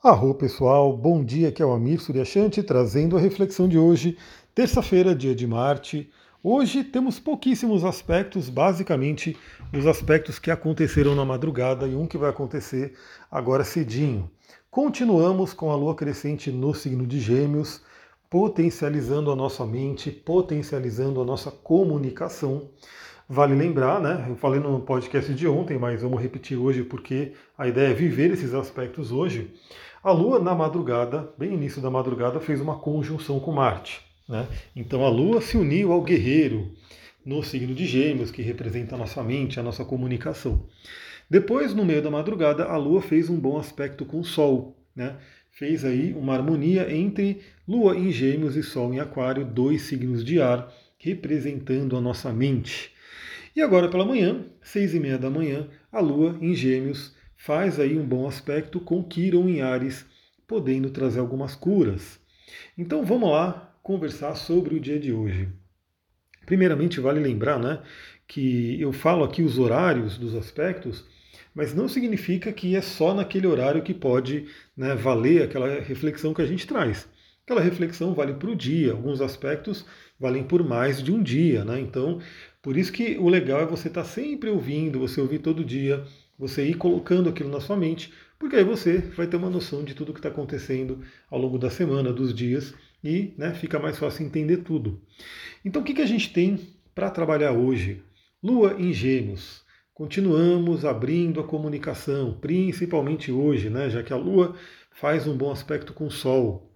Arro pessoal, bom dia, aqui é o Amir Suryashanti trazendo a reflexão de hoje, terça-feira, dia de Marte. Hoje temos pouquíssimos aspectos, basicamente os aspectos que aconteceram na madrugada e um que vai acontecer agora cedinho. Continuamos com a lua crescente no signo de Gêmeos, potencializando a nossa mente, potencializando a nossa comunicação. Vale lembrar, né? Eu falei no podcast de ontem, mas vamos repetir hoje porque a ideia é viver esses aspectos hoje. A Lua, na madrugada, bem início da madrugada, fez uma conjunção com Marte. Né? Então a Lua se uniu ao guerreiro no signo de Gêmeos, que representa a nossa mente, a nossa comunicação. Depois, no meio da madrugada, a Lua fez um bom aspecto com o Sol. Né? Fez aí uma harmonia entre Lua em Gêmeos e Sol em Aquário, dois signos de ar, representando a nossa mente. E agora pela manhã, seis e meia da manhã, a Lua em Gêmeos faz aí um bom aspecto com Quiron em Ares, podendo trazer algumas curas. Então vamos lá conversar sobre o dia de hoje. Primeiramente, vale lembrar né, que eu falo aqui os horários dos aspectos, mas não significa que é só naquele horário que pode né, valer aquela reflexão que a gente traz. Aquela reflexão vale para o dia, alguns aspectos valem por mais de um dia, né? Então, por isso que o legal é você estar tá sempre ouvindo, você ouvir todo dia, você ir colocando aquilo na sua mente, porque aí você vai ter uma noção de tudo que está acontecendo ao longo da semana, dos dias, e né, fica mais fácil entender tudo. Então, o que, que a gente tem para trabalhar hoje? Lua em Gêmeos. Continuamos abrindo a comunicação, principalmente hoje, né, já que a Lua faz um bom aspecto com o Sol.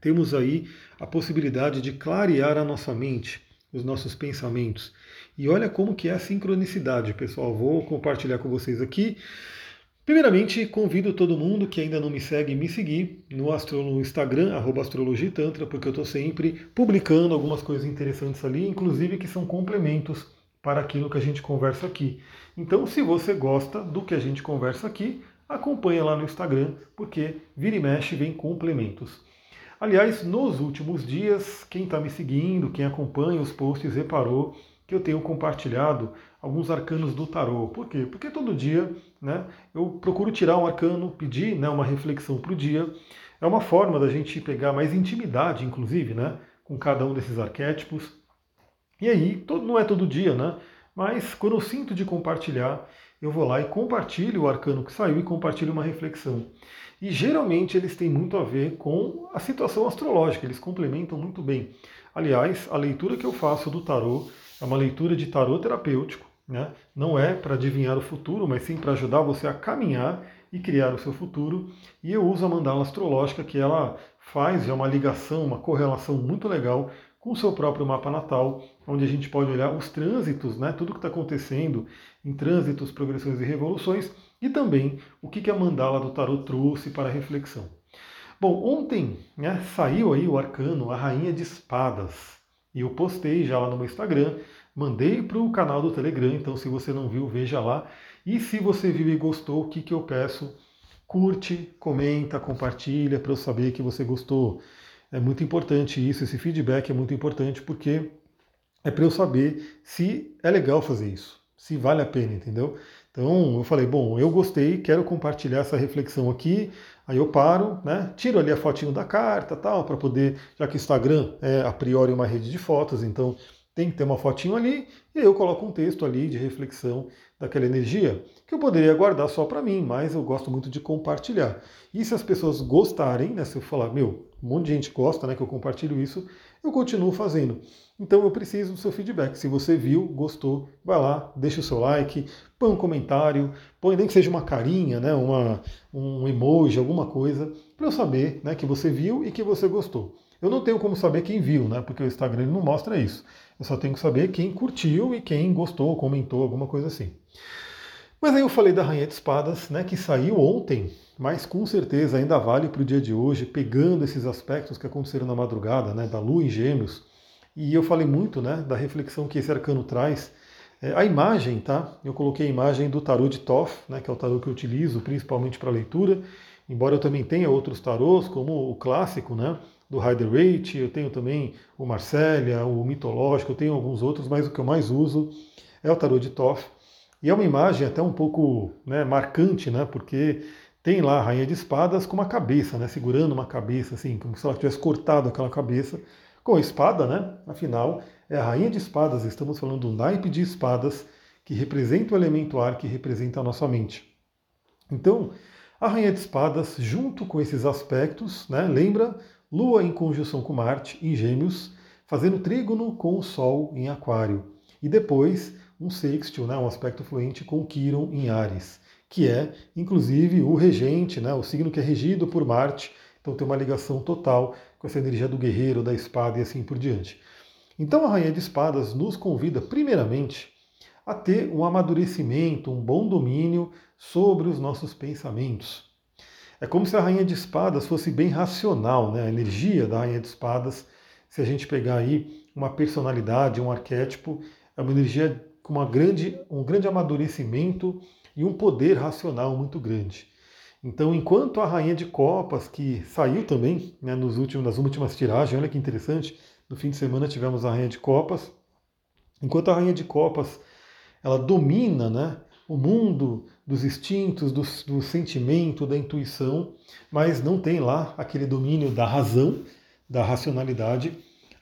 Temos aí a possibilidade de clarear a nossa mente, os nossos pensamentos. E olha como que é a sincronicidade, pessoal. Vou compartilhar com vocês aqui. Primeiramente, convido todo mundo que ainda não me segue me seguir no, astro, no Instagram, astrologitantra, porque eu estou sempre publicando algumas coisas interessantes ali, inclusive que são complementos para aquilo que a gente conversa aqui. Então, se você gosta do que a gente conversa aqui, acompanha lá no Instagram, porque vira e mexe vem complementos. Aliás, nos últimos dias, quem está me seguindo, quem acompanha os posts, reparou que eu tenho compartilhado alguns arcanos do tarô. Por quê? Porque todo dia né, eu procuro tirar um arcano, pedir né, uma reflexão para o dia. É uma forma da gente pegar mais intimidade, inclusive, né, com cada um desses arquétipos. E aí, todo, não é todo dia, né? Mas quando eu sinto de compartilhar, eu vou lá e compartilho o arcano que saiu e compartilho uma reflexão. E geralmente eles têm muito a ver com a situação astrológica, eles complementam muito bem. Aliás, a leitura que eu faço do tarô é uma leitura de tarô terapêutico, né? não é para adivinhar o futuro, mas sim para ajudar você a caminhar e criar o seu futuro. E eu uso a mandala astrológica, que ela faz é uma ligação, uma correlação muito legal com o seu próprio mapa natal, onde a gente pode olhar os trânsitos, né, tudo que está acontecendo em trânsitos, progressões e revoluções, e também o que, que a mandala do tarot trouxe para a reflexão. Bom, ontem né, saiu aí o arcano, a Rainha de Espadas. E eu postei já lá no meu Instagram, mandei para o canal do Telegram, então se você não viu, veja lá. E se você viu e gostou, o que, que eu peço? Curte, comenta, compartilha para eu saber que você gostou. É muito importante isso, esse feedback é muito importante porque é para eu saber se é legal fazer isso, se vale a pena, entendeu? Então eu falei, bom, eu gostei, quero compartilhar essa reflexão aqui. Aí eu paro, né, tiro ali a fotinho da carta, tal, para poder, já que o Instagram é a priori uma rede de fotos, então tem que ter uma fotinho ali e eu coloco um texto ali de reflexão daquela energia que eu poderia guardar só para mim, mas eu gosto muito de compartilhar. E se as pessoas gostarem, né, se eu falar, meu, um monte de gente gosta, né, que eu compartilho isso, eu continuo fazendo. Então eu preciso do seu feedback. Se você viu, gostou, vai lá, deixa o seu like, põe um comentário, põe nem que seja uma carinha, né, uma, um emoji, alguma coisa, para eu saber né, que você viu e que você gostou. Eu não tenho como saber quem viu, né, porque o Instagram não mostra isso. Eu só tenho que saber quem curtiu e quem gostou, comentou, alguma coisa assim. Mas aí eu falei da Rainha de Espadas, né, que saiu ontem, mas com certeza ainda vale para o dia de hoje, pegando esses aspectos que aconteceram na madrugada, né, da Lua em Gêmeos, e eu falei muito né, da reflexão que esse arcano traz. É, a imagem, tá? Eu coloquei a imagem do tarô de Toff, né, que é o tarô que eu utilizo principalmente para leitura, embora eu também tenha outros tarôs, como o clássico, né, do Rider-Waite, eu tenho também o Marcélia, o mitológico, eu tenho alguns outros, mas o que eu mais uso é o tarô de Toff. E é uma imagem até um pouco né, marcante, né, porque tem lá a rainha de espadas com uma cabeça, né, segurando uma cabeça, assim, como se ela tivesse cortado aquela cabeça com a espada, né? Afinal, é a rainha de espadas, estamos falando do naipe de espadas que representa o elemento ar, que representa a nossa mente. Então, a rainha de espadas, junto com esses aspectos, né, lembra Lua em conjunção com Marte em Gêmeos, fazendo trígono com o Sol em Aquário. E depois um sextil, né, um aspecto fluente com Quiron em Ares, que é, inclusive, o regente, né, o signo que é regido por Marte, então tem uma ligação total com essa energia do guerreiro, da espada e assim por diante. Então a Rainha de Espadas nos convida, primeiramente, a ter um amadurecimento, um bom domínio sobre os nossos pensamentos. É como se a Rainha de Espadas fosse bem racional, né? a energia da Rainha de Espadas, se a gente pegar aí uma personalidade, um arquétipo, é uma energia com uma grande, um grande amadurecimento e um poder racional muito grande. Então, enquanto a Rainha de Copas, que saiu também né, nos últimos, nas últimas tiragens, olha que interessante, no fim de semana tivemos a Rainha de Copas, enquanto a Rainha de Copas ela domina né, o mundo dos instintos, do, do sentimento, da intuição, mas não tem lá aquele domínio da razão, da racionalidade,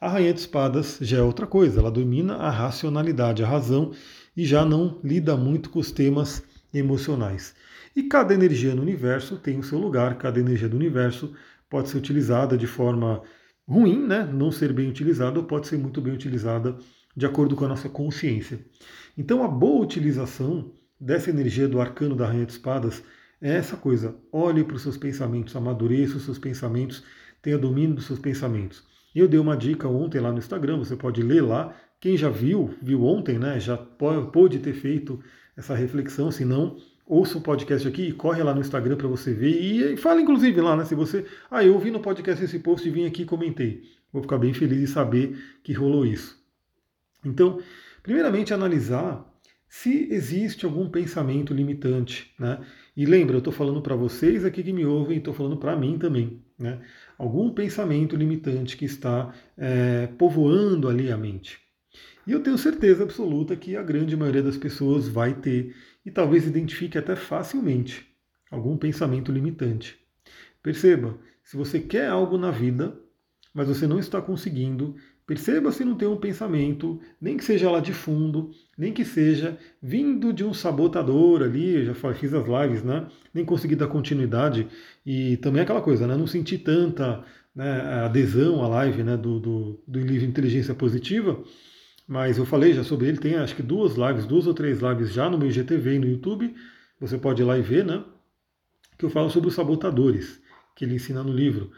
a Rainha de Espadas já é outra coisa, ela domina a racionalidade, a razão e já não lida muito com os temas emocionais. E cada energia no universo tem o seu lugar, cada energia do universo pode ser utilizada de forma ruim, né? não ser bem utilizada, ou pode ser muito bem utilizada de acordo com a nossa consciência. Então, a boa utilização dessa energia do arcano da Rainha de Espadas é essa coisa: olhe para os seus pensamentos, amadureça os seus pensamentos, tenha domínio dos seus pensamentos. Eu dei uma dica ontem lá no Instagram, você pode ler lá. Quem já viu, viu ontem, né? Já pôde ter feito essa reflexão, se não, ouça o podcast aqui e corre lá no Instagram para você ver. E, fala inclusive lá, né? Se você. Ah, eu ouvi no podcast esse post e vim aqui e comentei. Vou ficar bem feliz de saber que rolou isso. Então, primeiramente, analisar se existe algum pensamento limitante, né? E lembra, eu estou falando para vocês aqui que me ouvem, estou falando para mim também, né? algum pensamento limitante que está é, povoando ali a mente. E eu tenho certeza absoluta que a grande maioria das pessoas vai ter e talvez identifique até facilmente algum pensamento limitante. Perceba, se você quer algo na vida, mas você não está conseguindo, Perceba se não tem um pensamento, nem que seja lá de fundo, nem que seja vindo de um sabotador ali, eu já fiz as lives, né? Nem consegui dar continuidade. E também aquela coisa, né? Não senti tanta né, adesão à live né, do, do, do livro Inteligência Positiva, mas eu falei já sobre ele, tem acho que duas lives, duas ou três lives já no meu IGTV e no YouTube, você pode ir lá e ver, né? Que eu falo sobre os sabotadores, que ele ensina no livro.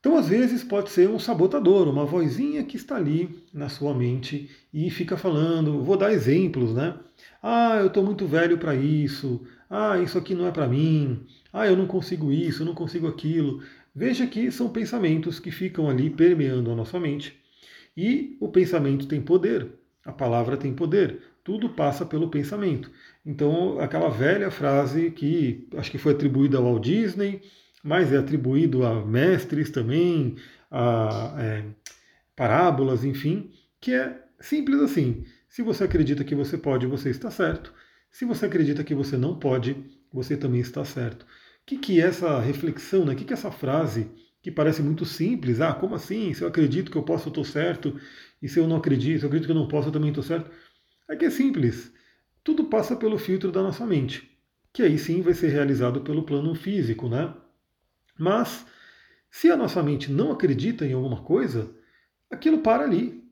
Então, às vezes, pode ser um sabotador, uma vozinha que está ali na sua mente e fica falando. Vou dar exemplos, né? Ah, eu estou muito velho para isso. Ah, isso aqui não é para mim. Ah, eu não consigo isso, eu não consigo aquilo. Veja que são pensamentos que ficam ali permeando a nossa mente. E o pensamento tem poder, a palavra tem poder. Tudo passa pelo pensamento. Então, aquela velha frase que acho que foi atribuída ao Walt Disney, mas é atribuído a mestres também, a é, parábolas, enfim, que é simples assim. Se você acredita que você pode, você está certo. Se você acredita que você não pode, você também está certo. O que, que é essa reflexão, né? o que, que é essa frase que parece muito simples? Ah, como assim? Se eu acredito que eu posso, eu estou certo. E se eu não acredito, se eu acredito que eu não posso, eu também estou certo. É que é simples. Tudo passa pelo filtro da nossa mente, que aí sim vai ser realizado pelo plano físico, né? Mas, se a nossa mente não acredita em alguma coisa, aquilo para ali.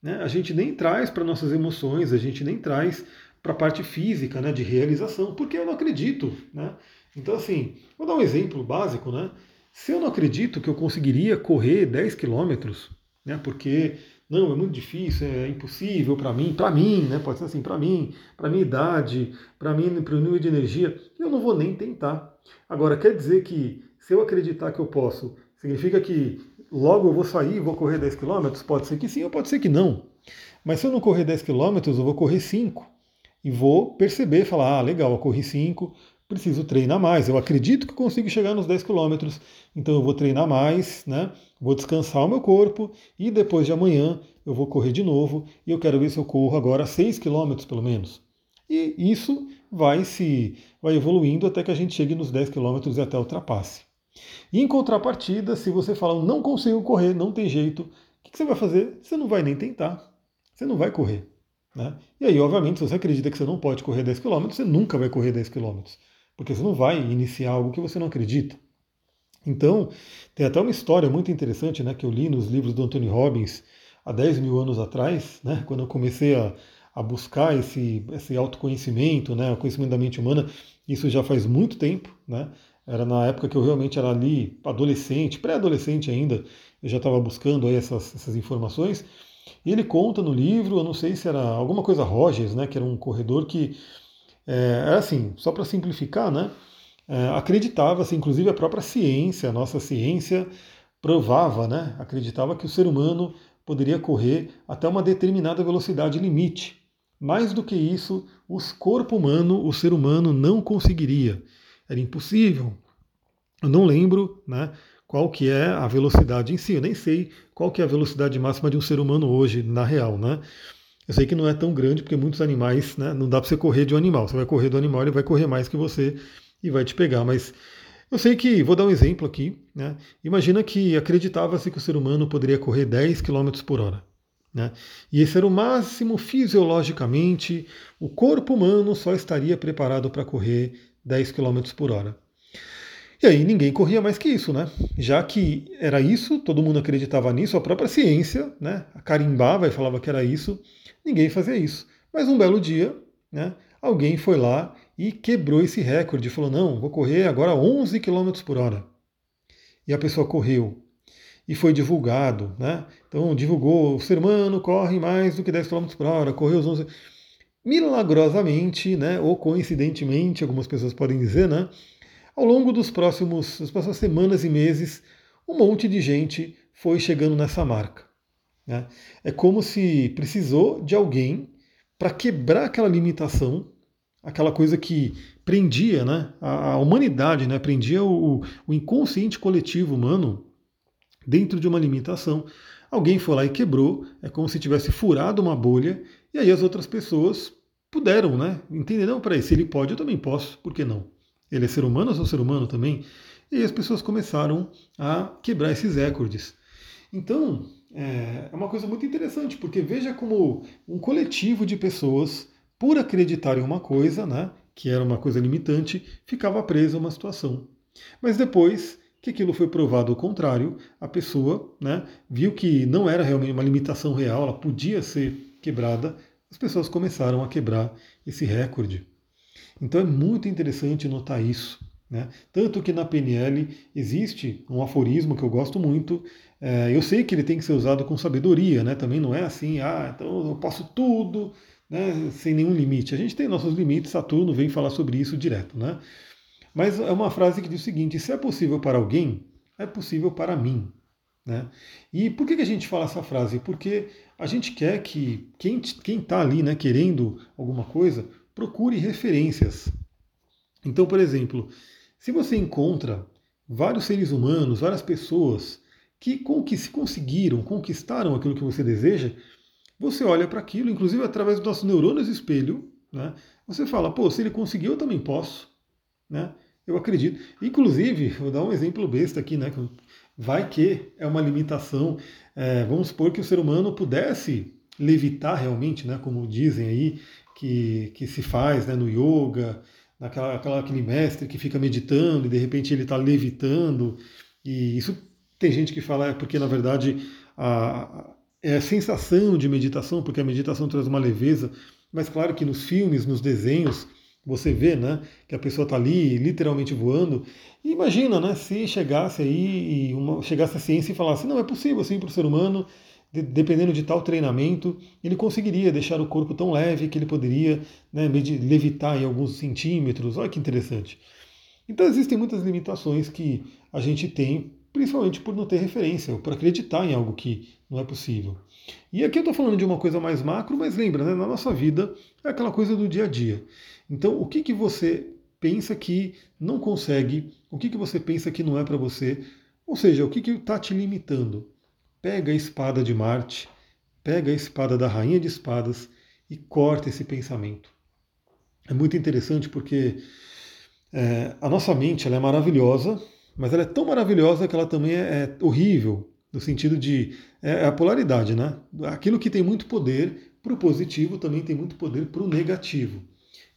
Né? A gente nem traz para nossas emoções, a gente nem traz para a parte física né, de realização, porque eu não acredito. Né? Então, assim, vou dar um exemplo básico. Né? Se eu não acredito que eu conseguiria correr 10 quilômetros, né, porque não, é muito difícil, é impossível para mim, para mim, né, pode ser assim, para mim, para minha idade, para mim, para o nível de energia, eu não vou nem tentar. Agora, quer dizer que se eu acreditar que eu posso, significa que logo eu vou sair e vou correr 10 km? Pode ser que sim ou pode ser que não. Mas se eu não correr 10 km, eu vou correr 5. E vou perceber, falar, ah, legal, eu corri 5, preciso treinar mais. Eu acredito que consigo chegar nos 10 km, então eu vou treinar mais, né? Vou descansar o meu corpo e depois de amanhã eu vou correr de novo e eu quero ver se eu corro agora 6 km pelo menos. E isso vai se vai evoluindo até que a gente chegue nos 10 km e até ultrapasse. E em contrapartida, se você fala, não consigo correr, não tem jeito, o que você vai fazer? Você não vai nem tentar, você não vai correr. Né? E aí, obviamente, se você acredita que você não pode correr 10 km, você nunca vai correr 10 km, porque você não vai iniciar algo que você não acredita. Então, tem até uma história muito interessante né, que eu li nos livros do Anthony Robbins há 10 mil anos atrás, né, quando eu comecei a, a buscar esse, esse autoconhecimento, né, o conhecimento da mente humana, isso já faz muito tempo, né, era na época que eu realmente era ali adolescente, pré-adolescente ainda, eu já estava buscando aí essas, essas informações. E ele conta no livro, eu não sei se era alguma coisa Rogers, né, que era um corredor que é, era assim, só para simplificar, né, é, acreditava-se, inclusive a própria ciência, a nossa ciência provava, né, acreditava que o ser humano poderia correr até uma determinada velocidade limite. Mais do que isso, o corpo humano, o ser humano não conseguiria era impossível. Eu não lembro né, qual que é a velocidade em si, eu nem sei qual que é a velocidade máxima de um ser humano hoje, na real, né? Eu sei que não é tão grande, porque muitos animais, né, não dá para você correr de um animal. Você vai correr do animal, ele vai correr mais que você e vai te pegar. Mas eu sei que, vou dar um exemplo aqui, né? Imagina que acreditava-se que o ser humano poderia correr 10 km por hora. Né? E esse era o máximo fisiologicamente, o corpo humano só estaria preparado para correr 10 km por hora. E aí ninguém corria mais que isso, né? Já que era isso, todo mundo acreditava nisso, a própria ciência, né, carimbava e falava que era isso, ninguém fazia isso. Mas um belo dia, né, alguém foi lá e quebrou esse recorde, falou: "Não, vou correr agora 11 km por hora". E a pessoa correu. E foi divulgado, né? Então divulgou, o ser humano corre mais do que 10 km por hora, correu os 11 milagrosamente, né, ou coincidentemente, algumas pessoas podem dizer, né, ao longo dos próximos, das próximas semanas e meses, um monte de gente foi chegando nessa marca. Né? É como se precisou de alguém para quebrar aquela limitação, aquela coisa que prendia né, a, a humanidade, né, prendia o, o inconsciente coletivo humano dentro de uma limitação. Alguém foi lá e quebrou, é como se tivesse furado uma bolha, e aí as outras pessoas puderam, né? Entender, não, peraí, se ele pode, eu também posso, por que não? Ele é ser humano, eu sou ser humano também. E as pessoas começaram a quebrar esses recordes. Então, é, é uma coisa muito interessante, porque veja como um coletivo de pessoas, por acreditar em uma coisa, né, que era uma coisa limitante, ficava preso a uma situação. Mas depois que aquilo foi provado ao contrário, a pessoa né, viu que não era realmente uma limitação real, ela podia ser quebrada, as pessoas começaram a quebrar esse recorde. Então é muito interessante notar isso. Né? Tanto que na PNL existe um aforismo que eu gosto muito. É, eu sei que ele tem que ser usado com sabedoria, né? também não é assim, ah, então eu posso tudo, né? sem nenhum limite. A gente tem nossos limites, Saturno vem falar sobre isso direto. Né? Mas é uma frase que diz o seguinte: se é possível para alguém, é possível para mim. Né? E por que, que a gente fala essa frase? Porque a gente quer que quem está ali né, querendo alguma coisa procure referências. Então, por exemplo, se você encontra vários seres humanos, várias pessoas que conseguiram, conquistaram aquilo que você deseja, você olha para aquilo, inclusive através dos nossos neurônios espelho, né, você fala, pô, se ele conseguiu, eu também posso. Né? Eu acredito. Inclusive, vou dar um exemplo besta aqui, né? Vai que é uma limitação. É, vamos supor que o ser humano pudesse levitar realmente, né, como dizem aí, que, que se faz né, no yoga, naquela, aquela, aquele mestre que fica meditando e de repente ele está levitando. E isso tem gente que fala é porque, na verdade, a, é a sensação de meditação, porque a meditação traz uma leveza, mas claro que nos filmes, nos desenhos, você vê, né, que a pessoa está ali literalmente voando. E imagina, né, se chegasse aí, uma, chegasse a ciência e falasse, não, é possível assim para o ser humano, de, dependendo de tal treinamento, ele conseguiria deixar o corpo tão leve que ele poderia né, levitar em alguns centímetros. Olha que interessante. Então existem muitas limitações que a gente tem, principalmente por não ter referência, ou por acreditar em algo que não é possível. E aqui eu estou falando de uma coisa mais macro, mas lembra, né, na nossa vida é aquela coisa do dia a dia. Então, o que, que você pensa que não consegue, o que, que você pensa que não é para você, ou seja, o que está te limitando? Pega a espada de Marte, pega a espada da Rainha de Espadas e corta esse pensamento. é muito interessante porque é, a nossa mente ela é maravilhosa, mas ela é tão maravilhosa que ela também é, é horrível, no sentido de. É, é a polaridade, né? Aquilo que tem muito poder para o positivo também tem muito poder para o negativo.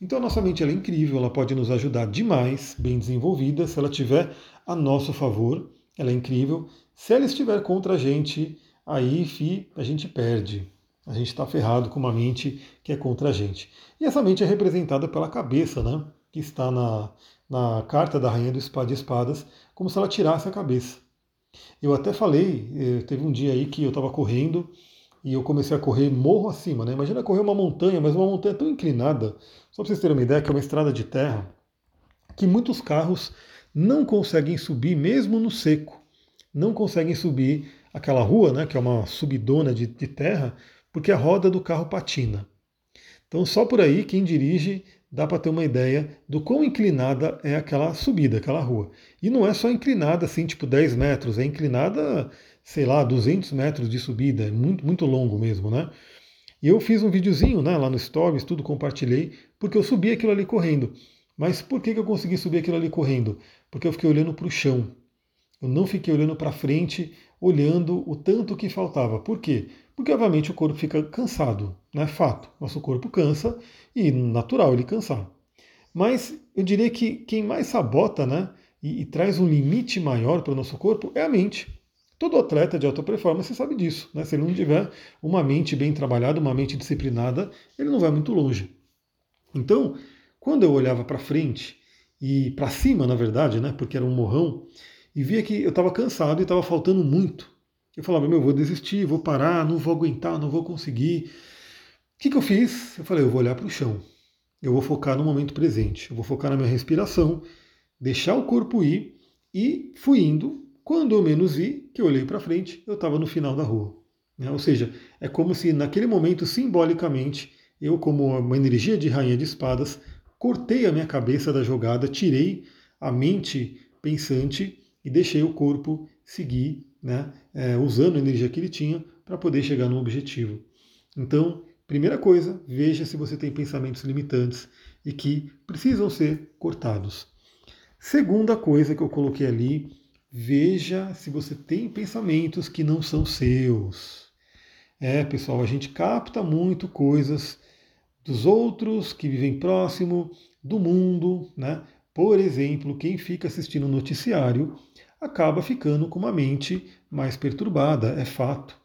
Então a nossa mente é incrível, ela pode nos ajudar demais, bem desenvolvida, se ela tiver a nosso favor, ela é incrível. Se ela estiver contra a gente, aí fi, a gente perde. A gente está ferrado com uma mente que é contra a gente. E essa mente é representada pela cabeça, né? Que está na, na carta da Rainha do Espada de Espadas, como se ela tirasse a cabeça. Eu até falei, eh, teve um dia aí que eu estava correndo e eu comecei a correr morro acima, né? Imagina correr uma montanha, mas uma montanha tão inclinada, só para vocês terem uma ideia, que é uma estrada de terra, que muitos carros não conseguem subir mesmo no seco. Não conseguem subir aquela rua, né, que é uma subidona de, de terra, porque a roda do carro patina. Então, só por aí, quem dirige dá para ter uma ideia do quão inclinada é aquela subida, aquela rua. E não é só inclinada assim, tipo 10 metros, é inclinada, sei lá, 200 metros de subida, é muito, muito longo mesmo, né? E eu fiz um videozinho né, lá no Stories, tudo compartilhei, porque eu subi aquilo ali correndo. Mas por que, que eu consegui subir aquilo ali correndo? Porque eu fiquei olhando para o chão. Eu não fiquei olhando para frente, olhando o tanto que faltava. Por quê? Porque, obviamente, o corpo fica cansado, não é fato. Nosso corpo cansa e natural ele cansar. Mas eu diria que quem mais sabota né, e, e traz um limite maior para o nosso corpo é a mente. Todo atleta de alta performance sabe disso. Né? Se ele não tiver uma mente bem trabalhada, uma mente disciplinada, ele não vai muito longe. Então, quando eu olhava para frente e para cima, na verdade, né, porque era um morrão, e via que eu estava cansado e estava faltando muito eu falava, meu, vou desistir, vou parar, não vou aguentar, não vou conseguir. O que, que eu fiz? Eu falei, eu vou olhar para o chão. Eu vou focar no momento presente. Eu vou focar na minha respiração, deixar o corpo ir e fui indo. Quando eu menos vi, que eu olhei para frente, eu estava no final da rua. Né? Ou seja, é como se naquele momento, simbolicamente, eu, como uma energia de rainha de espadas, cortei a minha cabeça da jogada, tirei a mente pensante e deixei o corpo seguir né, é, usando a energia que ele tinha para poder chegar no objetivo. Então, primeira coisa, veja se você tem pensamentos limitantes e que precisam ser cortados. Segunda coisa que eu coloquei ali, veja se você tem pensamentos que não são seus. É, pessoal, a gente capta muito coisas dos outros que vivem próximo, do mundo, né? Por exemplo, quem fica assistindo o noticiário acaba ficando com uma mente mais perturbada, é fato.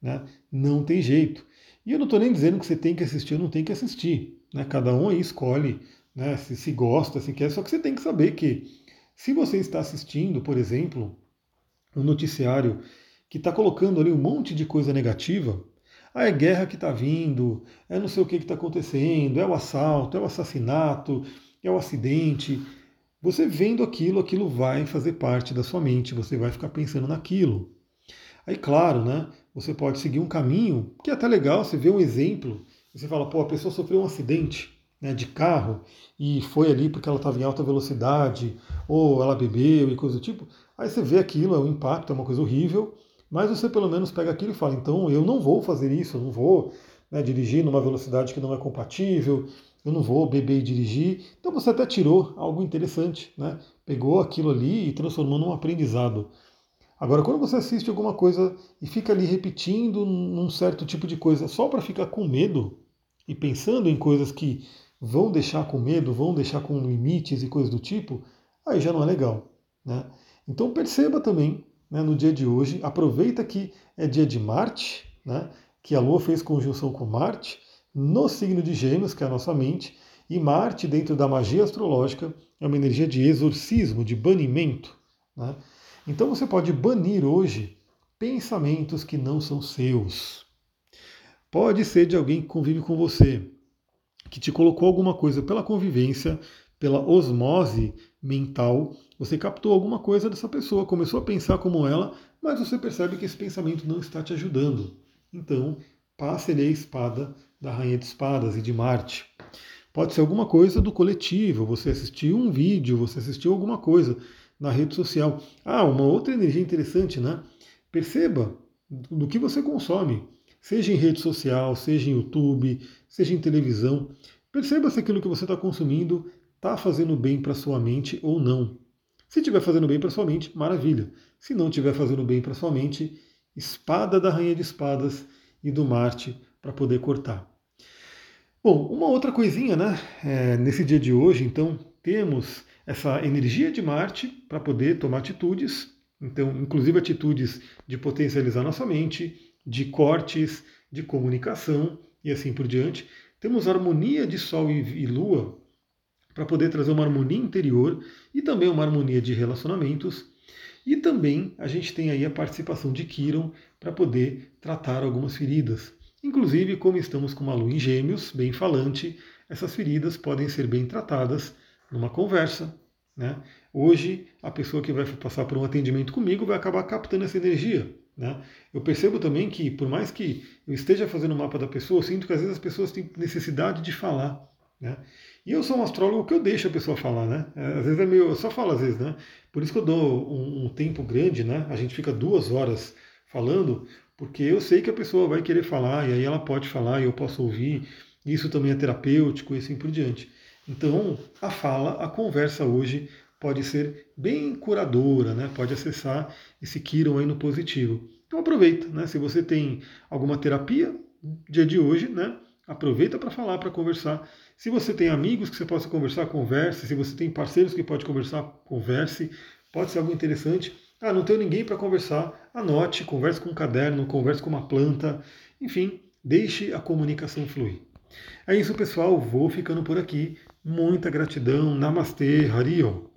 Né? Não tem jeito. E eu não estou nem dizendo que você tem que assistir ou não tem que assistir. Né? Cada um aí escolhe né, se, se gosta, se quer, só que você tem que saber que se você está assistindo, por exemplo, um noticiário que está colocando ali um monte de coisa negativa, ah, é guerra que está vindo, é não sei o que está acontecendo, é o assalto, é o assassinato, é o acidente. Você vendo aquilo, aquilo vai fazer parte da sua mente, você vai ficar pensando naquilo. Aí, claro, né? Você pode seguir um caminho que é até legal, você vê um exemplo, você fala, pô, a pessoa sofreu um acidente né, de carro e foi ali porque ela estava em alta velocidade, ou ela bebeu e coisa do tipo. Aí você vê aquilo, é um impacto, é uma coisa horrível, mas você pelo menos pega aquilo e fala, então eu não vou fazer isso, eu não vou né, dirigir numa velocidade que não é compatível, eu não vou beber e dirigir. Então você até tirou algo interessante, né? Pegou aquilo ali e transformou num aprendizado. Agora, quando você assiste alguma coisa e fica ali repetindo num certo tipo de coisa só para ficar com medo e pensando em coisas que vão deixar com medo, vão deixar com limites e coisas do tipo, aí já não é legal. Né? Então perceba também né, no dia de hoje, aproveita que é dia de Marte, né, que a Lua fez conjunção com Marte, no signo de Gêmeos, que é a nossa mente, e Marte, dentro da magia astrológica, é uma energia de exorcismo, de banimento. Né? Então você pode banir hoje pensamentos que não são seus. Pode ser de alguém que convive com você, que te colocou alguma coisa pela convivência, pela osmose mental, você captou alguma coisa dessa pessoa, começou a pensar como ela, mas você percebe que esse pensamento não está te ajudando. Então, passe-lhe a espada da Rainha de Espadas e de Marte. Pode ser alguma coisa do coletivo, você assistiu um vídeo, você assistiu alguma coisa na rede social. Ah, uma outra energia interessante, né? Perceba do que você consome, seja em rede social, seja em YouTube, seja em televisão. Perceba se aquilo que você está consumindo está fazendo bem para sua mente ou não. Se estiver fazendo bem para sua mente, maravilha. Se não estiver fazendo bem para sua mente, espada da rainha de espadas e do Marte para poder cortar. Bom, uma outra coisinha, né? É, nesse dia de hoje, então, temos essa energia de Marte para poder tomar atitudes, então, inclusive atitudes de potencializar nossa mente, de cortes, de comunicação e assim por diante. Temos harmonia de Sol e Lua para poder trazer uma harmonia interior e também uma harmonia de relacionamentos. E também a gente tem aí a participação de Kiron para poder tratar algumas feridas. Inclusive, como estamos com uma lua em gêmeos, bem falante, essas feridas podem ser bem tratadas numa conversa. Né? Hoje, a pessoa que vai passar por um atendimento comigo vai acabar captando essa energia. Né? Eu percebo também que, por mais que eu esteja fazendo o mapa da pessoa, eu sinto que às vezes as pessoas têm necessidade de falar. Né? E eu sou um astrólogo que eu deixo a pessoa falar, né? É, às vezes é meio. Eu só falo às vezes, né? Por isso que eu dou um, um tempo grande, né? A gente fica duas horas falando, porque eu sei que a pessoa vai querer falar, e aí ela pode falar e eu posso ouvir. Isso também é terapêutico e assim por diante. Então, a fala, a conversa hoje pode ser bem curadora, né? pode acessar esse Kiron aí no positivo. Então aproveita, né? se você tem alguma terapia, dia de hoje, né? aproveita para falar, para conversar. Se você tem amigos que você possa conversar, converse. Se você tem parceiros que pode conversar, converse. Pode ser algo interessante. Ah, não tenho ninguém para conversar. Anote, converse com um caderno, converse com uma planta. Enfim, deixe a comunicação fluir. É isso, pessoal. Vou ficando por aqui. Muita gratidão. Namastê, Harion.